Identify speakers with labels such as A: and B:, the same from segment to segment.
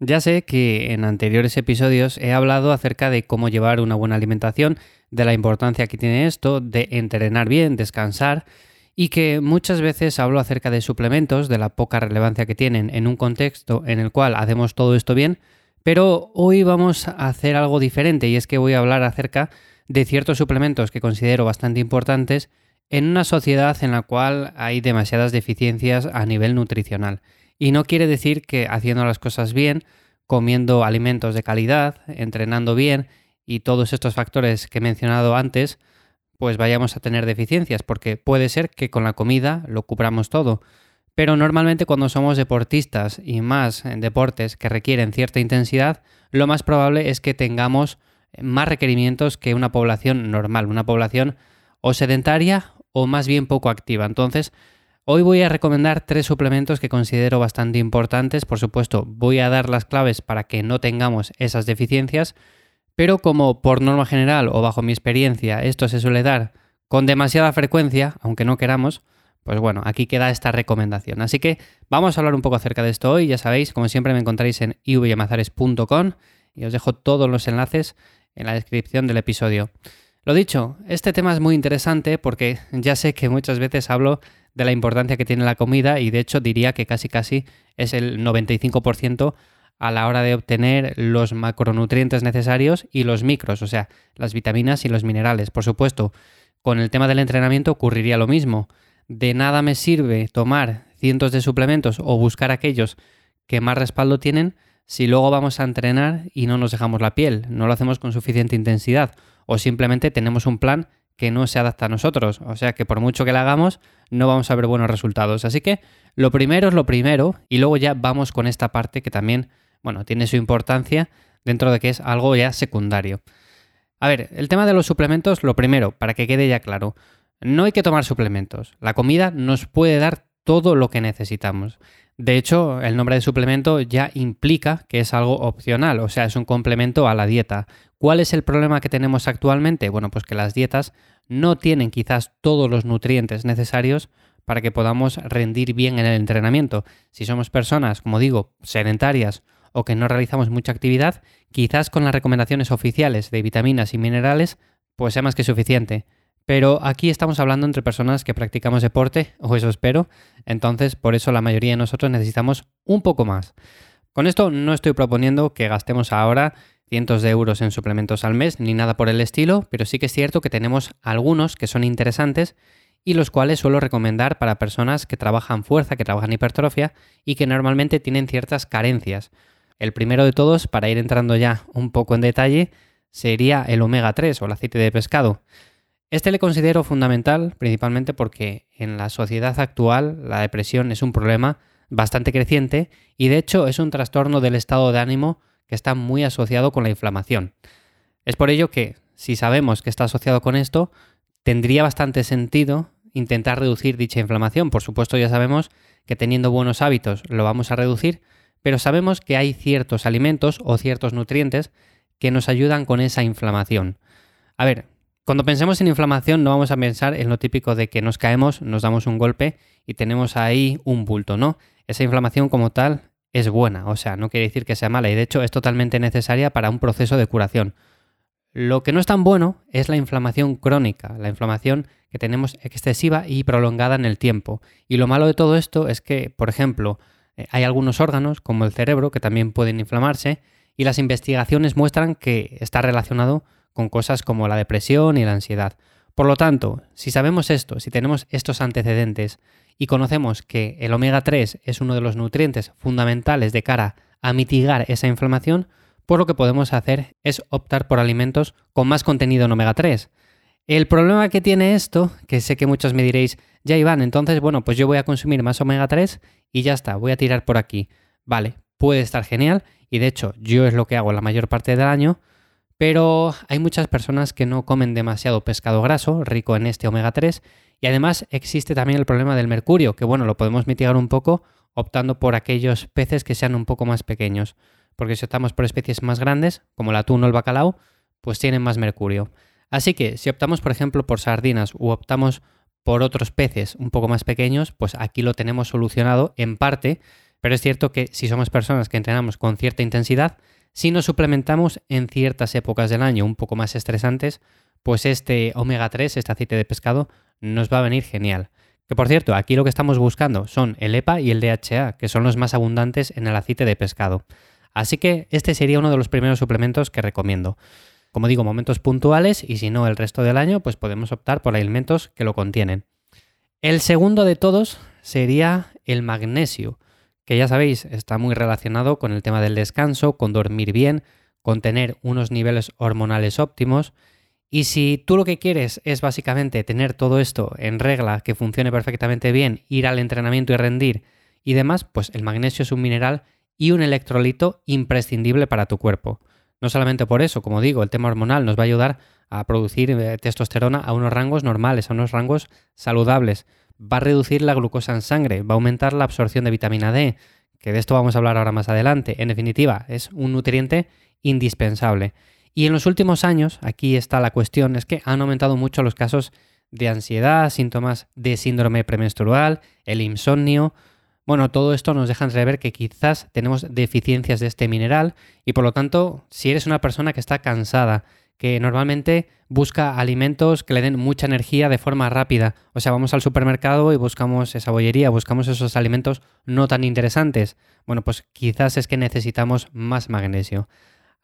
A: Ya sé que en anteriores episodios he hablado acerca de cómo llevar una buena alimentación, de la importancia que tiene esto, de entrenar bien, descansar, y que muchas veces hablo acerca de suplementos, de la poca relevancia que tienen en un contexto en el cual hacemos todo esto bien, pero hoy vamos a hacer algo diferente y es que voy a hablar acerca de ciertos suplementos que considero bastante importantes en una sociedad en la cual hay demasiadas deficiencias a nivel nutricional. Y no quiere decir que haciendo las cosas bien, comiendo alimentos de calidad, entrenando bien y todos estos factores que he mencionado antes, pues vayamos a tener deficiencias, porque puede ser que con la comida lo cubramos todo. Pero normalmente cuando somos deportistas y más en deportes que requieren cierta intensidad, lo más probable es que tengamos más requerimientos que una población normal, una población o sedentaria o más bien poco activa. Entonces, hoy voy a recomendar tres suplementos que considero bastante importantes. Por supuesto, voy a dar las claves para que no tengamos esas deficiencias, pero como por norma general o bajo mi experiencia esto se suele dar con demasiada frecuencia, aunque no queramos, pues bueno, aquí queda esta recomendación. Así que vamos a hablar un poco acerca de esto hoy. Ya sabéis, como siempre me encontráis en ivyamazares.com y os dejo todos los enlaces en la descripción del episodio. Lo dicho, este tema es muy interesante porque ya sé que muchas veces hablo de la importancia que tiene la comida y de hecho diría que casi casi es el 95% a la hora de obtener los macronutrientes necesarios y los micros, o sea, las vitaminas y los minerales. Por supuesto, con el tema del entrenamiento ocurriría lo mismo. De nada me sirve tomar cientos de suplementos o buscar aquellos que más respaldo tienen si luego vamos a entrenar y no nos dejamos la piel, no lo hacemos con suficiente intensidad o simplemente tenemos un plan que no se adapta a nosotros. O sea que por mucho que le hagamos, no vamos a ver buenos resultados. Así que lo primero es lo primero y luego ya vamos con esta parte que también, bueno, tiene su importancia dentro de que es algo ya secundario. A ver, el tema de los suplementos, lo primero, para que quede ya claro, no hay que tomar suplementos. La comida nos puede dar todo lo que necesitamos. De hecho, el nombre de suplemento ya implica que es algo opcional, o sea, es un complemento a la dieta. ¿Cuál es el problema que tenemos actualmente? Bueno, pues que las dietas no tienen quizás todos los nutrientes necesarios para que podamos rendir bien en el entrenamiento. Si somos personas, como digo, sedentarias o que no realizamos mucha actividad, quizás con las recomendaciones oficiales de vitaminas y minerales, pues sea más que suficiente. Pero aquí estamos hablando entre personas que practicamos deporte, o eso espero, entonces por eso la mayoría de nosotros necesitamos un poco más. Con esto no estoy proponiendo que gastemos ahora cientos de euros en suplementos al mes ni nada por el estilo, pero sí que es cierto que tenemos algunos que son interesantes y los cuales suelo recomendar para personas que trabajan fuerza, que trabajan hipertrofia y que normalmente tienen ciertas carencias. El primero de todos, para ir entrando ya un poco en detalle, sería el omega 3 o el aceite de pescado. Este le considero fundamental principalmente porque en la sociedad actual la depresión es un problema bastante creciente y de hecho es un trastorno del estado de ánimo que está muy asociado con la inflamación. Es por ello que, si sabemos que está asociado con esto, tendría bastante sentido intentar reducir dicha inflamación. Por supuesto ya sabemos que teniendo buenos hábitos lo vamos a reducir, pero sabemos que hay ciertos alimentos o ciertos nutrientes que nos ayudan con esa inflamación. A ver, cuando pensemos en inflamación no vamos a pensar en lo típico de que nos caemos, nos damos un golpe y tenemos ahí un bulto, ¿no? Esa inflamación como tal es buena, o sea, no quiere decir que sea mala y de hecho es totalmente necesaria para un proceso de curación. Lo que no es tan bueno es la inflamación crónica, la inflamación que tenemos excesiva y prolongada en el tiempo. Y lo malo de todo esto es que, por ejemplo, eh, hay algunos órganos, como el cerebro, que también pueden inflamarse y las investigaciones muestran que está relacionado con cosas como la depresión y la ansiedad. Por lo tanto, si sabemos esto, si tenemos estos antecedentes y conocemos que el omega 3 es uno de los nutrientes fundamentales de cara a mitigar esa inflamación, pues lo que podemos hacer es optar por alimentos con más contenido en omega 3. El problema que tiene esto, que sé que muchos me diréis, ya Iván, entonces bueno, pues yo voy a consumir más omega 3 y ya está, voy a tirar por aquí. Vale, puede estar genial y de hecho yo es lo que hago la mayor parte del año, pero hay muchas personas que no comen demasiado pescado graso, rico en este omega 3, y además existe también el problema del mercurio, que bueno, lo podemos mitigar un poco optando por aquellos peces que sean un poco más pequeños, porque si optamos por especies más grandes, como el atún o el bacalao, pues tienen más mercurio. Así que si optamos, por ejemplo, por sardinas u optamos por otros peces un poco más pequeños, pues aquí lo tenemos solucionado en parte Pero es cierto que si somos personas que entrenamos con cierta intensidad, si nos suplementamos en ciertas épocas del año un poco más estresantes, pues este omega 3, este aceite de pescado, nos va a venir genial. Que por cierto, aquí lo que estamos buscando son el EPA y el DHA, que son los más abundantes en el aceite de pescado. Así que este sería uno de los primeros suplementos que recomiendo. Como digo, momentos puntuales y si no el resto del año, pues podemos optar por alimentos que lo contienen. El segundo de todos sería el magnesio, que ya sabéis, está muy relacionado con el tema del descanso, con dormir bien, con tener unos niveles hormonales óptimos y si tú lo que quieres es básicamente tener todo esto en regla, que funcione perfectamente bien, ir al entrenamiento y rendir y demás, pues el magnesio es un mineral y un electrolito imprescindible para tu cuerpo. No solamente por eso, como digo, el tema hormonal nos va a ayudar a producir eh, testosterona a unos rangos normales, a unos rangos saludables. Va a reducir la glucosa en sangre, va a aumentar la absorción de vitamina D, que de esto vamos a hablar ahora más adelante. En definitiva, es un nutriente indispensable. Y en los últimos años, aquí está la cuestión, es que han aumentado mucho los casos de ansiedad, síntomas de síndrome premenstrual, el insomnio. Bueno, todo esto nos deja entrever que quizás tenemos deficiencias de este mineral y por lo tanto, si eres una persona que está cansada, que normalmente busca alimentos que le den mucha energía de forma rápida, o sea, vamos al supermercado y buscamos esa bollería, buscamos esos alimentos no tan interesantes, bueno, pues quizás es que necesitamos más magnesio.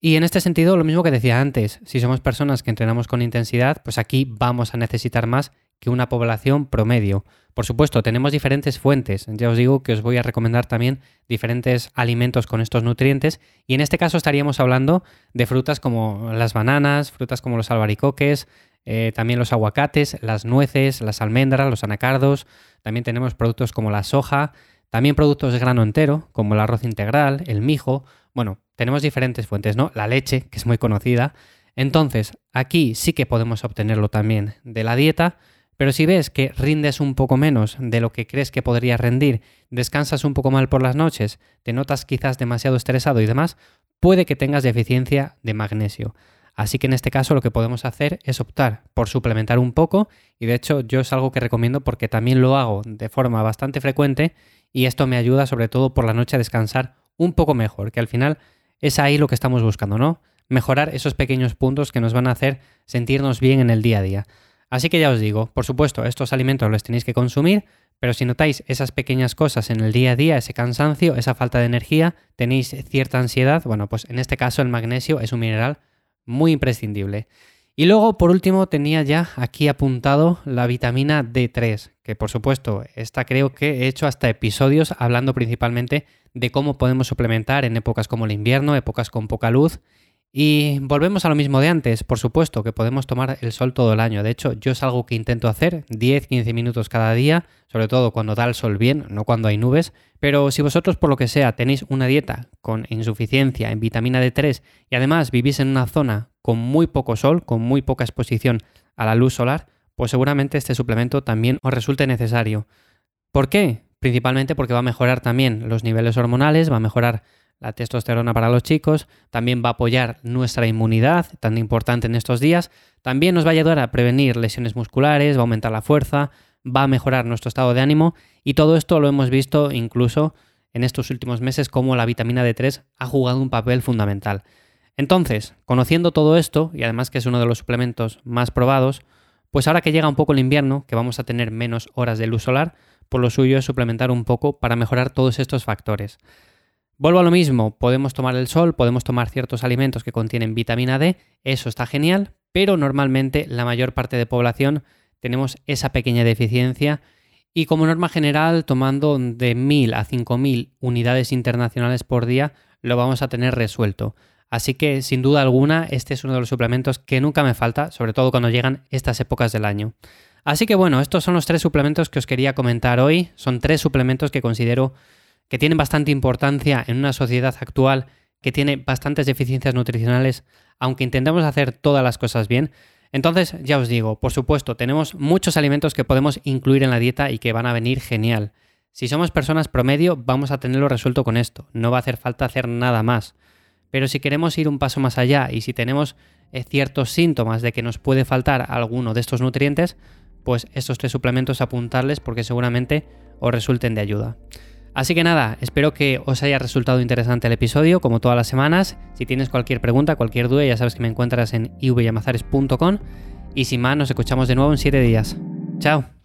A: Y en este sentido, lo mismo que decía antes, si somos personas que entrenamos con intensidad, pues aquí vamos a necesitar más que una población promedio. Por supuesto, tenemos diferentes fuentes. Ya os digo que os voy a recomendar también diferentes alimentos con estos nutrientes. Y en este caso estaríamos hablando de frutas como las bananas, frutas como los albaricoques, eh, también los aguacates, las nueces, las almendras, los anacardos. También tenemos productos como la soja, también productos de grano entero, como el arroz integral, el mijo. Bueno, tenemos diferentes fuentes, ¿no? La leche, que es muy conocida. Entonces, aquí sí que podemos obtenerlo también de la dieta, pero si ves que rindes un poco menos de lo que crees que podría rendir, descansas un poco mal por las noches, te notas quizás demasiado estresado y demás, puede que tengas deficiencia de magnesio. Así que en este caso lo que podemos hacer es optar por suplementar un poco y de hecho yo es algo que recomiendo porque también lo hago de forma bastante frecuente y esto me ayuda sobre todo por la noche a descansar un poco mejor, que al final es ahí lo que estamos buscando, ¿no? Mejorar esos pequeños puntos que nos van a hacer sentirnos bien en el día a día. Así que ya os digo, por supuesto, estos alimentos los tenéis que consumir, pero si notáis esas pequeñas cosas en el día a día, ese cansancio, esa falta de energía, tenéis cierta ansiedad, bueno, pues en este caso el magnesio es un mineral muy imprescindible. Y luego, por último, tenía ya aquí apuntado la vitamina D3, que por supuesto, esta creo que he hecho hasta episodios hablando principalmente de cómo podemos suplementar en épocas como el invierno, épocas con poca luz. Y volvemos a lo mismo de antes, por supuesto que podemos tomar el sol todo el año. De hecho, yo es algo que intento hacer 10-15 minutos cada día, sobre todo cuando da el sol bien, no cuando hay nubes. Pero si vosotros por lo que sea tenéis una dieta con insuficiencia en vitamina D3 y además vivís en una zona con muy poco sol, con muy poca exposición a la luz solar, pues seguramente este suplemento también os resulte necesario. ¿Por qué? Principalmente porque va a mejorar también los niveles hormonales, va a mejorar la testosterona para los chicos, también va a apoyar nuestra inmunidad, tan importante en estos días, también nos va a ayudar a prevenir lesiones musculares, va a aumentar la fuerza, va a mejorar nuestro estado de ánimo y todo esto lo hemos visto incluso en estos últimos meses como la vitamina D3 ha jugado un papel fundamental. Entonces, conociendo todo esto, y además que es uno de los suplementos más probados, pues ahora que llega un poco el invierno, que vamos a tener menos horas de luz solar, por lo suyo es suplementar un poco para mejorar todos estos factores. Vuelvo a lo mismo, podemos tomar el sol, podemos tomar ciertos alimentos que contienen vitamina D, eso está genial, pero normalmente la mayor parte de población tenemos esa pequeña deficiencia y como norma general, tomando de 1000 a 5000 unidades internacionales por día, lo vamos a tener resuelto. Así que sin duda alguna este es uno de los suplementos que nunca me falta, sobre todo cuando llegan estas épocas del año. Así que bueno, estos son los tres suplementos que os quería comentar hoy. Son tres suplementos que considero que tienen bastante importancia en una sociedad actual que tiene bastantes deficiencias nutricionales, aunque intentemos hacer todas las cosas bien. Entonces, ya os digo, por supuesto, tenemos muchos alimentos que podemos incluir en la dieta y que van a venir genial. Si somos personas promedio, vamos a tenerlo resuelto con esto. No va a hacer falta hacer nada más. Pero si queremos ir un paso más allá y si tenemos eh, ciertos síntomas de que nos puede faltar alguno de estos nutrientes, pues estos tres suplementos apuntarles porque seguramente os resulten de ayuda. Así que nada, espero que os haya resultado interesante el episodio, como todas las semanas. Si tienes cualquier pregunta, cualquier duda, ya sabes que me encuentras en ivyamazares.com. Y sin más, nos escuchamos de nuevo en 7 días. Chao.